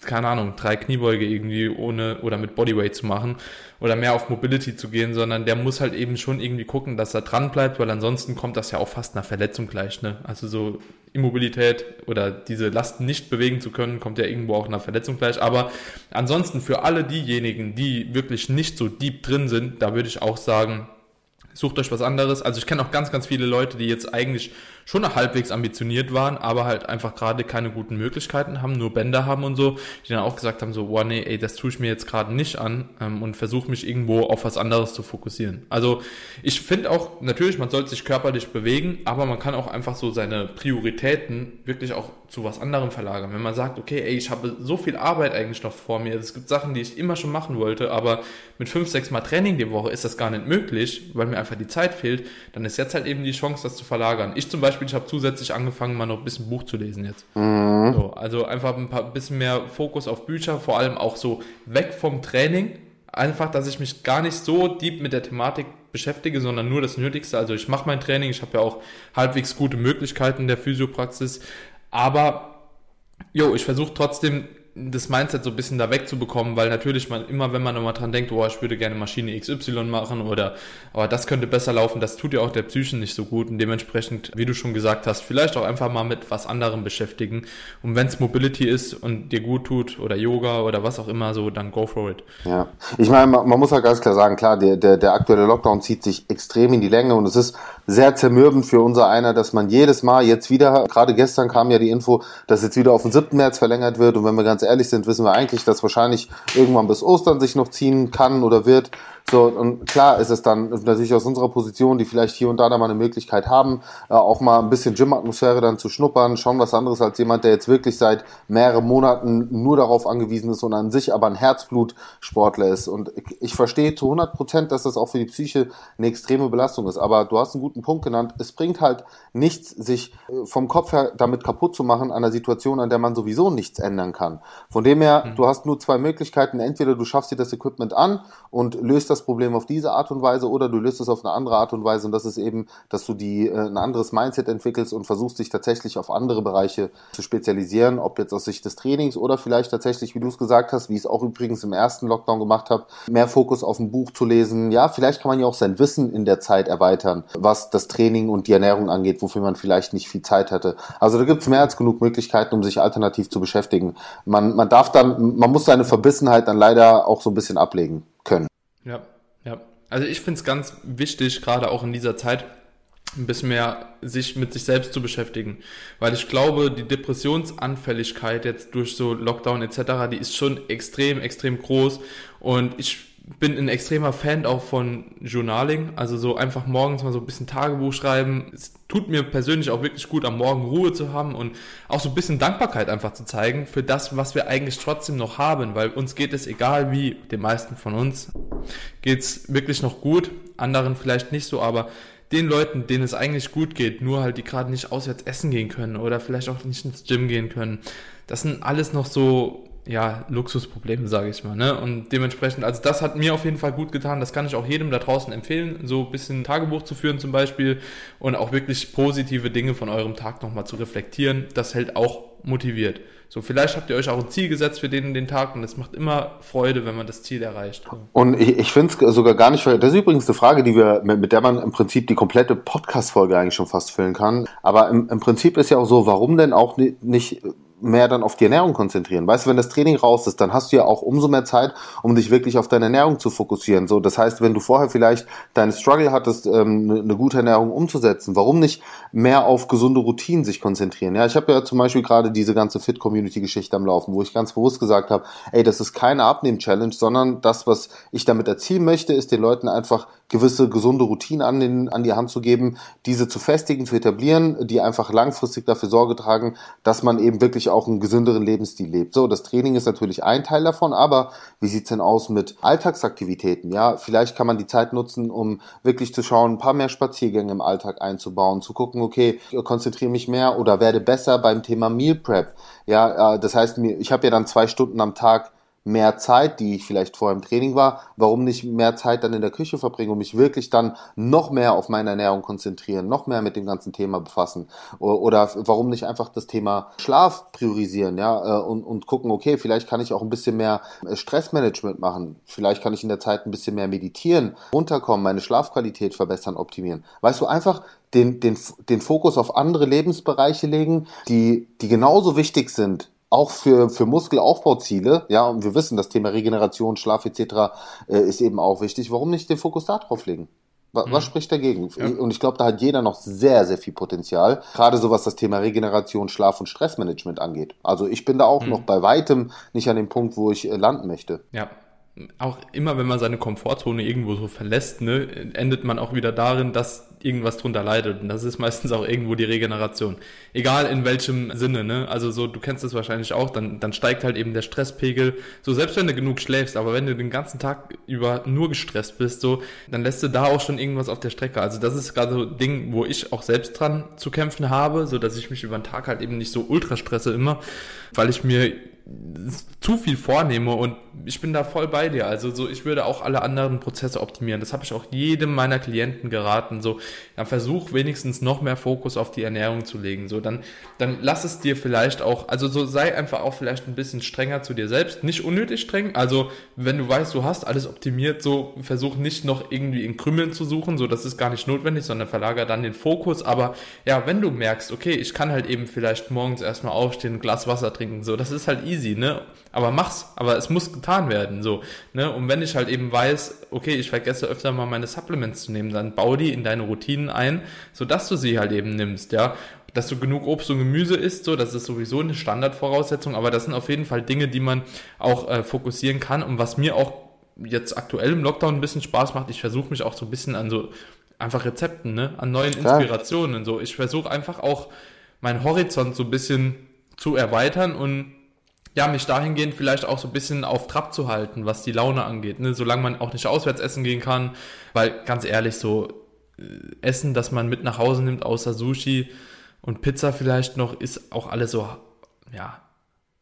keine Ahnung, drei Kniebeuge irgendwie ohne oder mit Bodyweight zu machen oder mehr auf Mobility zu gehen, sondern der muss halt eben schon irgendwie gucken, dass er dran bleibt, weil ansonsten kommt das ja auch fast einer Verletzung gleich, ne? Also so Immobilität oder diese Lasten nicht bewegen zu können, kommt ja irgendwo auch einer Verletzung gleich. Aber ansonsten für alle diejenigen, die wirklich nicht so deep drin sind, da würde ich auch sagen, sucht euch was anderes. Also ich kenne auch ganz, ganz viele Leute, die jetzt eigentlich schon noch halbwegs ambitioniert waren, aber halt einfach gerade keine guten Möglichkeiten haben, nur Bänder haben und so, die dann auch gesagt haben, so, boah, nee, ey, das tue ich mir jetzt gerade nicht an ähm, und versuche mich irgendwo auf was anderes zu fokussieren. Also ich finde auch, natürlich, man sollte sich körperlich bewegen, aber man kann auch einfach so seine Prioritäten wirklich auch zu was anderem verlagern. Wenn man sagt, okay, ey, ich habe so viel Arbeit eigentlich noch vor mir, es gibt Sachen, die ich immer schon machen wollte, aber mit fünf, sechs Mal Training die Woche ist das gar nicht möglich, weil mir einfach die Zeit fehlt, dann ist jetzt halt eben die Chance, das zu verlagern. Ich zum Beispiel Beispiel, ich habe zusätzlich angefangen, mal noch ein bisschen Buch zu lesen jetzt. Mhm. So, also einfach ein paar, bisschen mehr Fokus auf Bücher, vor allem auch so weg vom Training. Einfach, dass ich mich gar nicht so deep mit der Thematik beschäftige, sondern nur das Nötigste. Also ich mache mein Training, ich habe ja auch halbwegs gute Möglichkeiten der Physiopraxis, Aber, jo, ich versuche trotzdem das Mindset so ein bisschen da wegzubekommen, weil natürlich man immer, wenn man nochmal dran denkt, oh, ich würde gerne Maschine XY machen oder aber das könnte besser laufen, das tut ja auch der Psyche nicht so gut und dementsprechend, wie du schon gesagt hast, vielleicht auch einfach mal mit was anderem beschäftigen. Und wenn es Mobility ist und dir gut tut oder Yoga oder was auch immer so, dann go for it. Ja, ich meine, man, man muss halt ganz klar sagen, klar, der, der, der aktuelle Lockdown zieht sich extrem in die Länge und es ist sehr zermürbend für unser einer, dass man jedes Mal jetzt wieder, gerade gestern kam ja die Info, dass jetzt wieder auf den 7. März verlängert wird und wenn wir ganz ehrlich sind, wissen wir eigentlich, dass wahrscheinlich irgendwann bis Ostern sich noch ziehen kann oder wird. So, und klar ist es dann natürlich aus unserer Position, die vielleicht hier und da, da mal eine Möglichkeit haben, äh, auch mal ein bisschen Gym-Atmosphäre dann zu schnuppern, schon was anderes als jemand, der jetzt wirklich seit mehreren Monaten nur darauf angewiesen ist und an sich aber ein Herzblutsportler ist. Und ich verstehe zu 100 Prozent, dass das auch für die Psyche eine extreme Belastung ist. Aber du hast einen guten Punkt genannt. Es bringt halt nichts, sich äh, vom Kopf her damit kaputt zu machen an einer Situation, an der man sowieso nichts ändern kann. Von dem her, mhm. du hast nur zwei Möglichkeiten. Entweder du schaffst dir das Equipment an und löst das das Problem auf diese Art und Weise oder du löst es auf eine andere Art und Weise und das ist eben, dass du die äh, ein anderes Mindset entwickelst und versuchst dich tatsächlich auf andere Bereiche zu spezialisieren, ob jetzt aus Sicht des Trainings oder vielleicht tatsächlich, wie du es gesagt hast, wie ich es auch übrigens im ersten Lockdown gemacht habe, mehr Fokus auf ein Buch zu lesen. Ja, vielleicht kann man ja auch sein Wissen in der Zeit erweitern, was das Training und die Ernährung angeht, wofür man vielleicht nicht viel Zeit hatte. Also da gibt es mehr als genug Möglichkeiten, um sich alternativ zu beschäftigen. Man, man darf dann, man muss seine Verbissenheit dann leider auch so ein bisschen ablegen. Ja, ja. Also ich finde es ganz wichtig, gerade auch in dieser Zeit, ein bisschen mehr sich mit sich selbst zu beschäftigen. Weil ich glaube, die Depressionsanfälligkeit jetzt durch so Lockdown etc., die ist schon extrem, extrem groß. Und ich bin ein extremer Fan auch von Journaling, also so einfach morgens mal so ein bisschen Tagebuch schreiben. Es tut mir persönlich auch wirklich gut, am Morgen Ruhe zu haben und auch so ein bisschen Dankbarkeit einfach zu zeigen für das, was wir eigentlich trotzdem noch haben, weil uns geht es egal wie, den meisten von uns geht es wirklich noch gut, anderen vielleicht nicht so, aber den Leuten, denen es eigentlich gut geht, nur halt die gerade nicht auswärts essen gehen können oder vielleicht auch nicht ins Gym gehen können, das sind alles noch so ja, Luxusprobleme, sage ich mal. Ne? Und dementsprechend, also das hat mir auf jeden Fall gut getan. Das kann ich auch jedem da draußen empfehlen, so ein bisschen Tagebuch zu führen zum Beispiel und auch wirklich positive Dinge von eurem Tag nochmal zu reflektieren. Das hält auch motiviert. So, vielleicht habt ihr euch auch ein Ziel gesetzt für den, den Tag und es macht immer Freude, wenn man das Ziel erreicht. Und ich, ich finde es sogar gar nicht, das ist übrigens eine Frage, die wir, mit, der man im Prinzip die komplette Podcast-Folge eigentlich schon fast füllen kann. Aber im, im Prinzip ist ja auch so, warum denn auch nicht mehr dann auf die Ernährung konzentrieren. Weißt du, wenn das Training raus ist, dann hast du ja auch umso mehr Zeit, um dich wirklich auf deine Ernährung zu fokussieren. So, das heißt, wenn du vorher vielleicht deinen Struggle hattest, ähm, eine gute Ernährung umzusetzen, warum nicht mehr auf gesunde Routinen sich konzentrieren? Ja, ich habe ja zum Beispiel gerade diese ganze Fit-Community-Geschichte am Laufen, wo ich ganz bewusst gesagt habe, ey, das ist keine Abnehm-Challenge, sondern das, was ich damit erzielen möchte, ist den Leuten einfach gewisse gesunde Routinen an, den, an die Hand zu geben, diese zu festigen, zu etablieren, die einfach langfristig dafür Sorge tragen, dass man eben wirklich auch einen gesünderen Lebensstil lebt. So, das Training ist natürlich ein Teil davon, aber wie sieht's denn aus mit Alltagsaktivitäten? Ja, vielleicht kann man die Zeit nutzen, um wirklich zu schauen, ein paar mehr Spaziergänge im Alltag einzubauen, zu gucken, okay, konzentriere mich mehr oder werde besser beim Thema Meal Prep. Ja, äh, das heißt, ich habe ja dann zwei Stunden am Tag mehr Zeit, die ich vielleicht vor im Training war, warum nicht mehr Zeit dann in der Küche verbringen und mich wirklich dann noch mehr auf meine Ernährung konzentrieren, noch mehr mit dem ganzen Thema befassen oder warum nicht einfach das Thema Schlaf priorisieren, ja, äh, und, und gucken, okay, vielleicht kann ich auch ein bisschen mehr äh, Stressmanagement machen, vielleicht kann ich in der Zeit ein bisschen mehr meditieren, runterkommen, meine Schlafqualität verbessern, optimieren. Weißt du, einfach den, den, den Fokus auf andere Lebensbereiche legen, die, die genauso wichtig sind auch für, für Muskelaufbauziele, ja, und wir wissen, das Thema Regeneration, Schlaf etc. Äh, ist eben auch wichtig. Warum nicht den Fokus da drauf legen? Was, mhm. spricht dagegen? Ja. Und ich glaube, da hat jeder noch sehr, sehr viel Potenzial. Gerade so was das Thema Regeneration, Schlaf und Stressmanagement angeht. Also ich bin da auch mhm. noch bei weitem nicht an dem Punkt, wo ich äh, landen möchte. Ja, auch immer, wenn man seine Komfortzone irgendwo so verlässt, ne, endet man auch wieder darin, dass irgendwas drunter leidet. Und das ist meistens auch irgendwo die Regeneration. Egal in welchem Sinne, ne? Also so, du kennst das wahrscheinlich auch, dann, dann steigt halt eben der Stresspegel. So, selbst wenn du genug schläfst, aber wenn du den ganzen Tag über nur gestresst bist, so, dann lässt du da auch schon irgendwas auf der Strecke. Also das ist gerade so ein Ding, wo ich auch selbst dran zu kämpfen habe, so dass ich mich über den Tag halt eben nicht so ultra stresse immer, weil ich mir zu viel vornehme und ich bin da voll bei dir. Also so, ich würde auch alle anderen Prozesse optimieren. Das habe ich auch jedem meiner Klienten geraten. So, dann versuch wenigstens noch mehr Fokus auf die Ernährung zu legen. So, dann, dann lass es dir vielleicht auch, also so sei einfach auch vielleicht ein bisschen strenger zu dir selbst. Nicht unnötig streng. Also, wenn du weißt, du hast alles optimiert, so versuch nicht noch irgendwie in Krümmeln zu suchen. So, das ist gar nicht notwendig, sondern verlager dann den Fokus. Aber ja, wenn du merkst, okay, ich kann halt eben vielleicht morgens erstmal aufstehen, ein Glas Wasser trinken, so, das ist halt easy, ne? Aber mach's, aber es muss getan werden, so, ne? Und wenn ich halt eben weiß, okay, ich vergesse öfter mal meine Supplements zu nehmen, dann bau die in deine Routinen ein, sodass du sie halt eben nimmst, ja? Dass du genug Obst und Gemüse isst, so, das ist sowieso eine Standardvoraussetzung, aber das sind auf jeden Fall Dinge, die man auch äh, fokussieren kann und was mir auch jetzt aktuell im Lockdown ein bisschen Spaß macht, ich versuche mich auch so ein bisschen an so einfach Rezepten, ne? An neuen Inspirationen. So, ich versuche einfach auch meinen Horizont so ein bisschen zu erweitern und ja, mich dahingehend vielleicht auch so ein bisschen auf Trab zu halten, was die Laune angeht, ne? solange man auch nicht auswärts essen gehen kann, weil ganz ehrlich, so äh, Essen, das man mit nach Hause nimmt, außer Sushi und Pizza vielleicht noch, ist auch alles so, ja,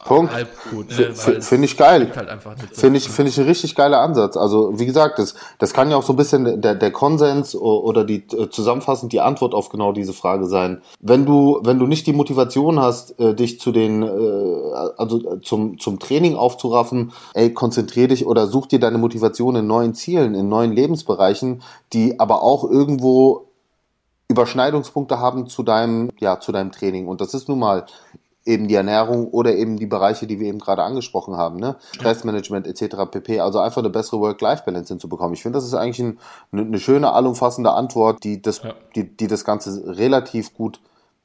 Punkt. Halb gut, ne? Finde ich geil. Halt Finde ich, finde ich ein richtig geiler Ansatz. Also, wie gesagt, das, das kann ja auch so ein bisschen der, der Konsens oder die äh, zusammenfassend die Antwort auf genau diese Frage sein. Wenn du, wenn du nicht die Motivation hast, äh, dich zu den, äh, also zum, zum Training aufzuraffen, ey, konzentrier dich oder such dir deine Motivation in neuen Zielen, in neuen Lebensbereichen, die aber auch irgendwo Überschneidungspunkte haben zu deinem, ja, zu deinem Training. Und das ist nun mal eben die Ernährung oder eben die Bereiche, die wir eben gerade angesprochen haben, ne? Stressmanagement etc. pp. Also einfach eine bessere Work-Life-Balance hinzubekommen. Ich finde, das ist eigentlich ein, eine schöne, allumfassende Antwort, die das, ja. die, die das Ganze relativ gut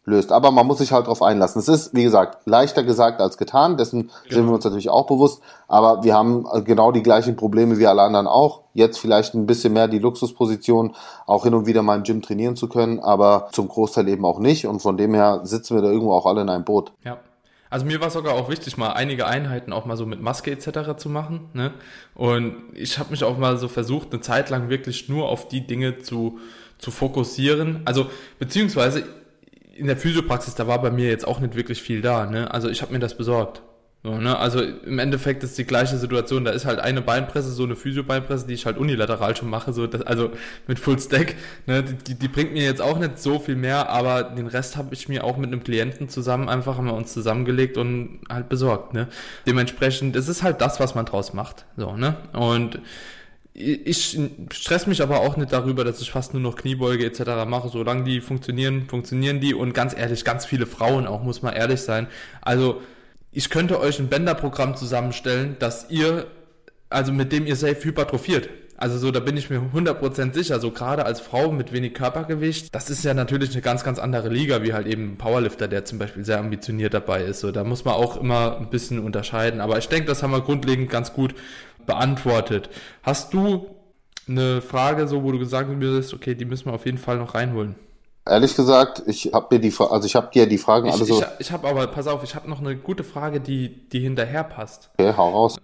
löst. Aber man muss sich halt darauf einlassen. Es ist, wie gesagt, leichter gesagt als getan. Dessen genau. sind wir uns natürlich auch bewusst. Aber wir haben genau die gleichen Probleme wie alle anderen auch. Jetzt vielleicht ein bisschen mehr die Luxusposition, auch hin und wieder mal im Gym trainieren zu können, aber zum Großteil eben auch nicht. Und von dem her sitzen wir da irgendwo auch alle in einem Boot. Ja. Also mir war sogar auch wichtig, mal einige Einheiten auch mal so mit Maske etc. zu machen. Ne? Und ich habe mich auch mal so versucht, eine Zeit lang wirklich nur auf die Dinge zu, zu fokussieren. Also beziehungsweise in der Physiopraxis, da war bei mir jetzt auch nicht wirklich viel da. Ne? Also ich habe mir das besorgt. So, ne? Also im Endeffekt ist die gleiche Situation. Da ist halt eine Beinpresse, so eine Physio-Beinpresse, die ich halt unilateral schon mache, so das, also mit Full Stack. Ne? Die, die bringt mir jetzt auch nicht so viel mehr, aber den Rest habe ich mir auch mit einem Klienten zusammen einfach haben wir uns zusammengelegt und halt besorgt. Ne? Dementsprechend, es ist halt das, was man draus macht. So, ne? Und ich stress mich aber auch nicht darüber, dass ich fast nur noch Kniebeuge etc. mache. Solange die funktionieren, funktionieren die. Und ganz ehrlich, ganz viele Frauen auch, muss man ehrlich sein. Also ich könnte euch ein Bänderprogramm zusammenstellen, dass ihr, also mit dem ihr safe hypertrophiert. Also so, da bin ich mir 100% sicher, so gerade als Frau mit wenig Körpergewicht, das ist ja natürlich eine ganz, ganz andere Liga, wie halt eben ein Powerlifter, der zum Beispiel sehr ambitioniert dabei ist. So, da muss man auch immer ein bisschen unterscheiden. Aber ich denke, das haben wir grundlegend ganz gut beantwortet. Hast du eine Frage, so wo du gesagt hast, okay, die müssen wir auf jeden Fall noch reinholen? Ehrlich gesagt, ich habe mir die, also ich habe dir die Fragen ich, alle so. Ich, ich habe aber, pass auf, ich habe noch eine gute Frage, die, die hinterher passt. Okay, hau raus.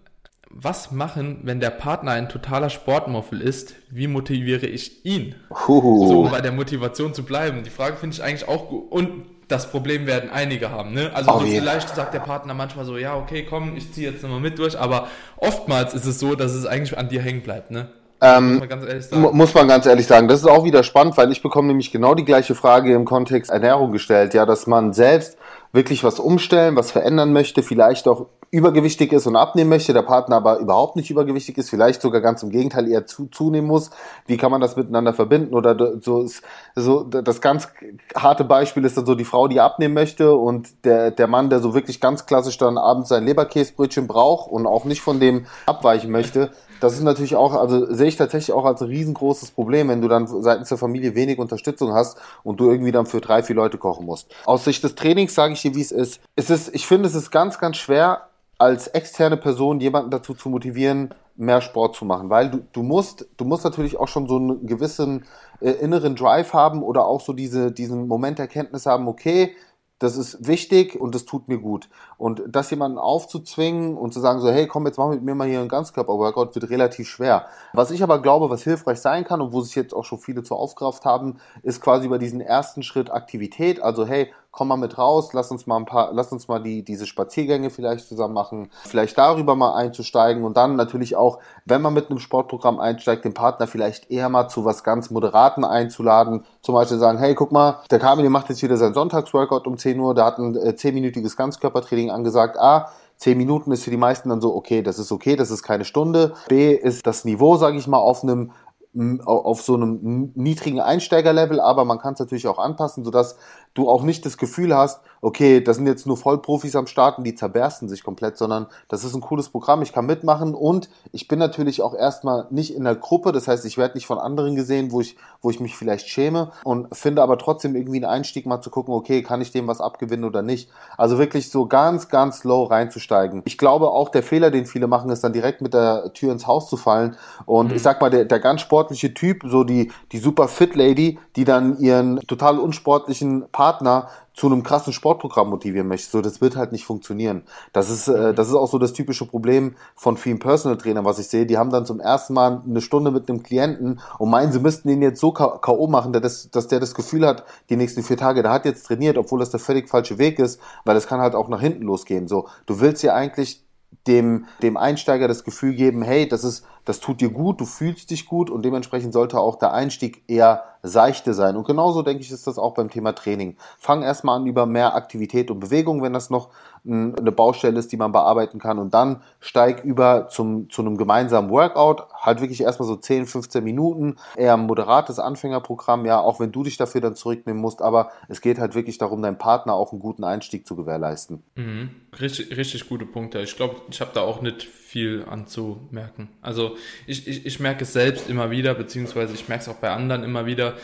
Was machen, wenn der Partner ein totaler Sportmuffel ist? Wie motiviere ich ihn? Uhuhu. So, um bei der Motivation zu bleiben. Die Frage finde ich eigentlich auch gut. Und das Problem werden einige haben. Ne? Also so vielleicht sagt der Partner manchmal so, ja, okay, komm, ich ziehe jetzt nochmal mit durch, aber oftmals ist es so, dass es eigentlich an dir hängen bleibt. Ne? Ähm, muss, man muss, man ganz ehrlich sagen. Das ist auch wieder spannend, weil ich bekomme nämlich genau die gleiche Frage im Kontext Ernährung gestellt, ja, dass man selbst wirklich was umstellen, was verändern möchte, vielleicht auch übergewichtig ist und abnehmen möchte, der Partner aber überhaupt nicht übergewichtig ist, vielleicht sogar ganz im Gegenteil eher zu, zunehmen muss. Wie kann man das miteinander verbinden? Oder so ist so das ganz harte Beispiel ist dann so die Frau, die abnehmen möchte und der der Mann, der so wirklich ganz klassisch dann abends sein Leberkäsebrötchen braucht und auch nicht von dem abweichen möchte. Das ist natürlich auch, also sehe ich tatsächlich auch als riesengroßes Problem, wenn du dann seitens der Familie wenig Unterstützung hast und du irgendwie dann für drei, vier Leute kochen musst. Aus Sicht des Trainings sage ich dir, wie es ist. Es ist, ich finde, es ist ganz, ganz schwer, als externe Person jemanden dazu zu motivieren, mehr Sport zu machen, weil du, du musst, du musst natürlich auch schon so einen gewissen äh, inneren Drive haben oder auch so diese, diesen Moment Erkenntnis haben, okay, das ist wichtig und das tut mir gut. Und das jemanden aufzuzwingen und zu sagen so, hey, komm, jetzt wir mit mir mal hier einen Ganzkörper-Workout, wird relativ schwer. Was ich aber glaube, was hilfreich sein kann und wo sich jetzt auch schon viele zu aufgerafft haben, ist quasi über diesen ersten Schritt Aktivität. Also, hey, komm mal mit raus, lass uns mal ein paar, lass uns mal die, diese Spaziergänge vielleicht zusammen machen, vielleicht darüber mal einzusteigen und dann natürlich auch, wenn man mit einem Sportprogramm einsteigt, den Partner vielleicht eher mal zu was ganz Moderaten einzuladen, zum Beispiel sagen, hey, guck mal, der Kamil macht jetzt wieder sein Sonntagsworkout um 10 Uhr, der hat ein äh, 10-minütiges Ganzkörpertraining angesagt, ah, Zehn Minuten ist für die meisten dann so, okay, das ist okay, das ist keine Stunde. B ist das Niveau, sage ich mal, auf einem auf so einem niedrigen Einsteigerlevel, aber man kann es natürlich auch anpassen, sodass du auch nicht das Gefühl hast, okay, das sind jetzt nur Vollprofis am Start und die zerbersten sich komplett, sondern das ist ein cooles Programm, ich kann mitmachen und ich bin natürlich auch erstmal nicht in der Gruppe, das heißt, ich werde nicht von anderen gesehen, wo ich, wo ich mich vielleicht schäme und finde aber trotzdem irgendwie einen Einstieg mal zu gucken, okay, kann ich dem was abgewinnen oder nicht. Also wirklich so ganz, ganz low reinzusteigen. Ich glaube auch der Fehler, den viele machen, ist dann direkt mit der Tür ins Haus zu fallen und mhm. ich sag mal, der, der ganz sportliche Typ, so die, die super fit Lady, die dann ihren total unsportlichen Partner Partner zu einem krassen Sportprogramm motivieren möchte, so das wird halt nicht funktionieren. Das ist äh, mhm. das ist auch so das typische Problem von vielen Personal Trainern, was ich sehe. Die haben dann zum ersten Mal eine Stunde mit einem Klienten und meinen, sie müssten ihn jetzt so KO machen, dass, dass der das Gefühl hat, die nächsten vier Tage, der hat jetzt trainiert, obwohl das der völlig falsche Weg ist, weil es kann halt auch nach hinten losgehen. So, du willst ja eigentlich dem, dem Einsteiger das Gefühl geben, hey, das ist, das tut dir gut, du fühlst dich gut und dementsprechend sollte auch der Einstieg eher seichte sein. Und genauso denke ich, ist das auch beim Thema Training. Fang erstmal an über mehr Aktivität und Bewegung, wenn das noch eine Baustelle ist, die man bearbeiten kann. Und dann steig über zum, zu einem gemeinsamen Workout. Halt wirklich erstmal so 10, 15 Minuten. Eher ein moderates Anfängerprogramm, ja, auch wenn du dich dafür dann zurücknehmen musst. Aber es geht halt wirklich darum, deinem Partner auch einen guten Einstieg zu gewährleisten. Mhm. Richtig, richtig gute Punkte. Ich glaube, ich habe da auch nicht viel anzumerken. Also ich, ich, ich merke es selbst immer wieder, beziehungsweise ich merke es auch bei anderen immer wieder,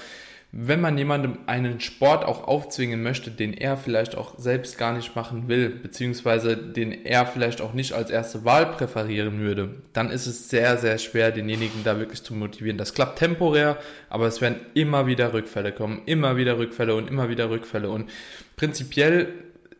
wenn man jemandem einen Sport auch aufzwingen möchte, den er vielleicht auch selbst gar nicht machen will, beziehungsweise den er vielleicht auch nicht als erste Wahl präferieren würde, dann ist es sehr, sehr schwer, denjenigen da wirklich zu motivieren. Das klappt temporär, aber es werden immer wieder Rückfälle kommen, immer wieder Rückfälle und immer wieder Rückfälle. Und prinzipiell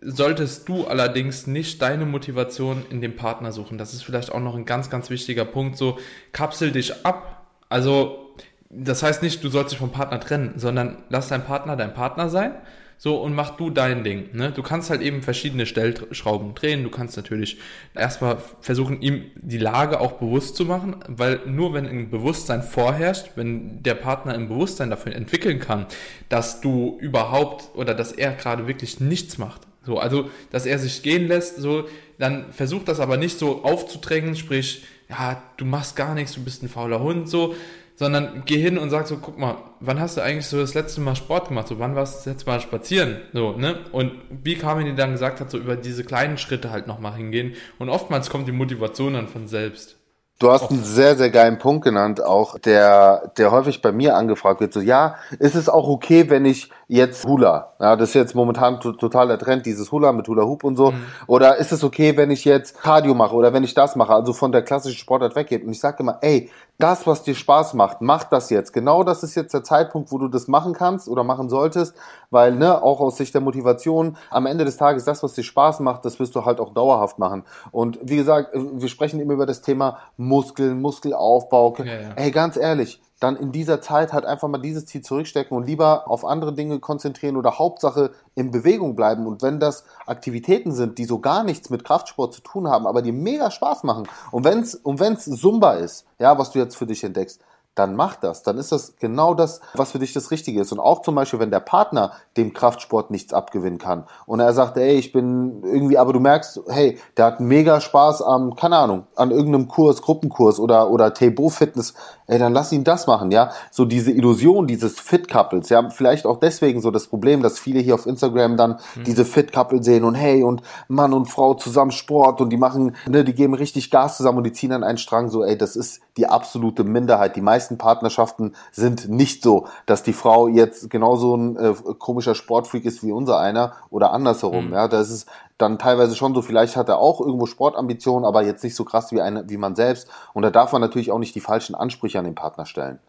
solltest du allerdings nicht deine Motivation in dem Partner suchen. Das ist vielleicht auch noch ein ganz, ganz wichtiger Punkt. So, kapsel dich ab. Also das heißt nicht, du sollst dich vom Partner trennen, sondern lass dein Partner dein Partner sein. So, und mach du dein Ding. Ne? Du kannst halt eben verschiedene Stellschrauben drehen. Du kannst natürlich erstmal versuchen, ihm die Lage auch bewusst zu machen, weil nur wenn ein Bewusstsein vorherrscht, wenn der Partner ein Bewusstsein dafür entwickeln kann, dass du überhaupt oder dass er gerade wirklich nichts macht. So, also, dass er sich gehen lässt, so, dann versucht das aber nicht so aufzudrängen, sprich, ja, du machst gar nichts, du bist ein fauler Hund, so, sondern geh hin und sag so, guck mal, wann hast du eigentlich so das letzte Mal Sport gemacht? So, wann warst du das letzte Mal spazieren? So, ne? Und wie Carmen dir dann gesagt hat, so über diese kleinen Schritte halt nochmal hingehen. Und oftmals kommt die Motivation dann von selbst. Du hast einen sehr, sehr geilen Punkt genannt, auch der, der häufig bei mir angefragt wird. So, ja, ist es auch okay, wenn ich jetzt Hula, ja, das ist jetzt momentan total der Trend, dieses Hula mit Hula Hoop und so. Mhm. Oder ist es okay, wenn ich jetzt Cardio mache oder wenn ich das mache, also von der klassischen Sportart weggehe? Und ich sage immer, ey, das, was dir Spaß macht, mach das jetzt. Genau das ist jetzt der Zeitpunkt, wo du das machen kannst oder machen solltest, weil, ne, auch aus Sicht der Motivation, am Ende des Tages, das, was dir Spaß macht, das wirst du halt auch dauerhaft machen. Und wie gesagt, wir sprechen immer über das Thema Muskeln, Muskelaufbau. Ja, ja. Ey, ganz ehrlich, dann in dieser Zeit halt einfach mal dieses Ziel zurückstecken und lieber auf andere Dinge konzentrieren oder Hauptsache in Bewegung bleiben. Und wenn das Aktivitäten sind, die so gar nichts mit Kraftsport zu tun haben, aber die mega Spaß machen und wenn es und wenn's Zumba ist, ja, was du jetzt für dich entdeckst, dann mach das. Dann ist das genau das, was für dich das Richtige ist. Und auch zum Beispiel, wenn der Partner dem Kraftsport nichts abgewinnen kann und er sagt, ey, ich bin irgendwie, aber du merkst, hey, der hat mega Spaß am, keine Ahnung, an irgendeinem Kurs, Gruppenkurs oder, oder Table Fitness, ey, dann lass ihn das machen, ja. So diese Illusion dieses Fit-Couples, ja, vielleicht auch deswegen so das Problem, dass viele hier auf Instagram dann mhm. diese Fit-Couple sehen und hey, und Mann und Frau zusammen Sport und die machen, ne, die geben richtig Gas zusammen und die ziehen an einen Strang, so, ey, das ist die absolute Minderheit. Die meisten Partnerschaften sind nicht so, dass die Frau jetzt genauso ein äh, komischer Sportfreak ist wie unser einer oder andersherum. Mhm. Ja, das ist dann teilweise schon so, vielleicht hat er auch irgendwo Sportambitionen, aber jetzt nicht so krass wie, eine, wie man selbst. Und da darf man natürlich auch nicht die falschen Ansprüche an den Partner stellen.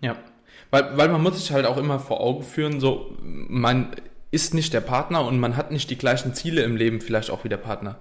Ja, weil, weil man muss sich halt auch immer vor Augen führen, so man ist nicht der Partner und man hat nicht die gleichen Ziele im Leben vielleicht auch wie der Partner.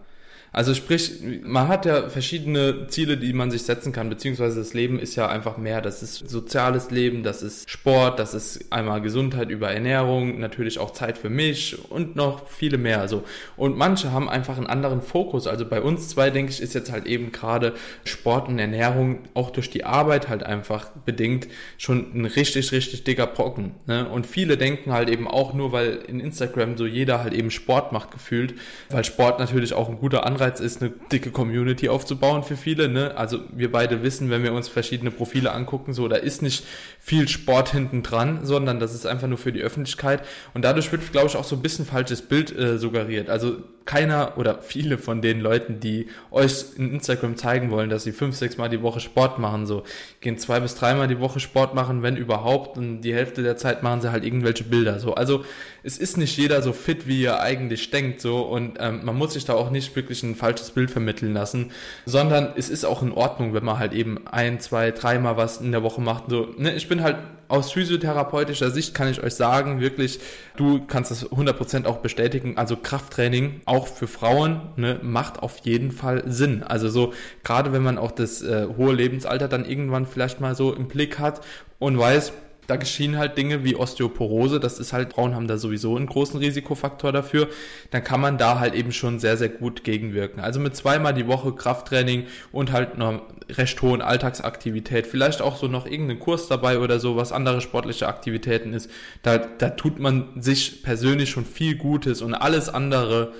Also sprich, man hat ja verschiedene Ziele, die man sich setzen kann, beziehungsweise das Leben ist ja einfach mehr. Das ist soziales Leben, das ist Sport, das ist einmal Gesundheit über Ernährung, natürlich auch Zeit für mich und noch viele mehr. Also, und manche haben einfach einen anderen Fokus. Also bei uns zwei, denke ich, ist jetzt halt eben gerade Sport und Ernährung auch durch die Arbeit halt einfach bedingt schon ein richtig, richtig dicker Brocken. Ne? Und viele denken halt eben auch nur, weil in Instagram so jeder halt eben Sport macht gefühlt, weil Sport natürlich auch ein guter Anreiz Anreiz ist, eine dicke Community aufzubauen für viele. Ne? Also wir beide wissen, wenn wir uns verschiedene Profile angucken, so da ist nicht viel Sport hinten dran, sondern das ist einfach nur für die Öffentlichkeit. Und dadurch wird, glaube ich, auch so ein bisschen falsches Bild äh, suggeriert. Also keiner oder viele von den Leuten, die euch in Instagram zeigen wollen, dass sie fünf, sechs Mal die Woche Sport machen, so gehen zwei bis dreimal die Woche Sport machen, wenn überhaupt, und die Hälfte der Zeit machen sie halt irgendwelche Bilder. So, also es ist nicht jeder so fit, wie ihr eigentlich denkt, so und ähm, man muss sich da auch nicht wirklich ein falsches Bild vermitteln lassen, sondern es ist auch in Ordnung, wenn man halt eben ein, zwei, dreimal was in der Woche macht. So, ne, ich bin halt aus physiotherapeutischer Sicht kann ich euch sagen, wirklich, du kannst das 100% auch bestätigen. Also Krafttraining auch für Frauen ne, macht auf jeden Fall Sinn. Also so, gerade wenn man auch das äh, hohe Lebensalter dann irgendwann vielleicht mal so im Blick hat und weiß, da geschehen halt Dinge wie Osteoporose, das ist halt, Frauen haben da sowieso einen großen Risikofaktor dafür, dann kann man da halt eben schon sehr, sehr gut gegenwirken. Also mit zweimal die Woche Krafttraining und halt einer recht hohen Alltagsaktivität, vielleicht auch so noch irgendeinen Kurs dabei oder so, was andere sportliche Aktivitäten ist, da, da tut man sich persönlich schon viel Gutes und alles andere,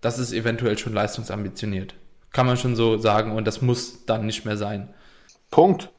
das ist eventuell schon leistungsambitioniert. Kann man schon so sagen und das muss dann nicht mehr sein. Punkt.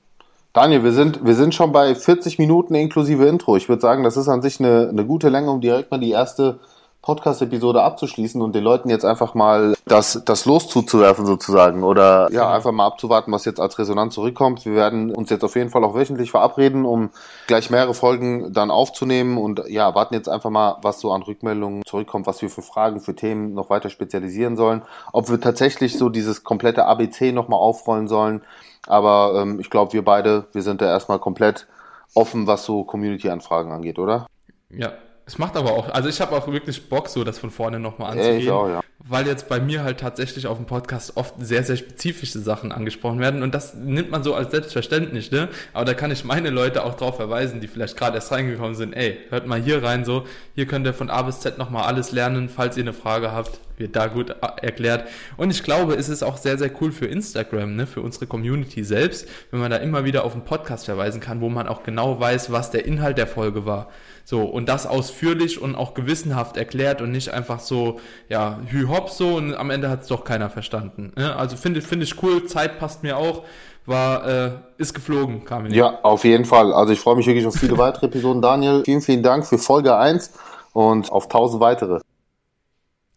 Daniel, wir sind, wir sind schon bei 40 Minuten inklusive Intro. Ich würde sagen, das ist an sich eine, eine gute Länge, um direkt mal die erste Podcast-Episode abzuschließen und den Leuten jetzt einfach mal das, das Los zuzuwerfen sozusagen oder ja, einfach mal abzuwarten, was jetzt als Resonanz zurückkommt. Wir werden uns jetzt auf jeden Fall auch wöchentlich verabreden, um gleich mehrere Folgen dann aufzunehmen und ja, warten jetzt einfach mal, was so an Rückmeldungen zurückkommt, was wir für Fragen, für Themen noch weiter spezialisieren sollen, ob wir tatsächlich so dieses komplette ABC nochmal aufrollen sollen aber ähm, ich glaube, wir beide, wir sind da erstmal komplett offen, was so Community-Anfragen angeht, oder? Ja, es macht aber auch, also ich habe auch wirklich Bock, so das von vorne nochmal anzugehen. Ich auch, ja. Weil jetzt bei mir halt tatsächlich auf dem Podcast oft sehr, sehr spezifische Sachen angesprochen werden und das nimmt man so als selbstverständlich, ne? Aber da kann ich meine Leute auch drauf verweisen, die vielleicht gerade erst reingekommen sind, ey, hört mal hier rein so, hier könnt ihr von A bis Z nochmal alles lernen, falls ihr eine Frage habt, wird da gut erklärt. Und ich glaube, es ist auch sehr, sehr cool für Instagram, ne? Für unsere Community selbst, wenn man da immer wieder auf einen Podcast verweisen kann, wo man auch genau weiß, was der Inhalt der Folge war. So, und das ausführlich und auch gewissenhaft erklärt und nicht einfach so, ja, hü hopp so und am Ende hat es doch keiner verstanden. Ne? Also finde finde ich cool, Zeit passt mir auch, war, äh, ist geflogen, Carmen. Ja, auf jeden Fall. Also ich freue mich wirklich auf viele weitere Episoden. Daniel, vielen, vielen Dank für Folge 1 und auf tausend weitere.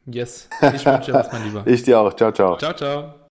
Yes. Ich wünsche dir was, mein Lieber. ich dir auch. Ciao, ciao. Ciao, ciao.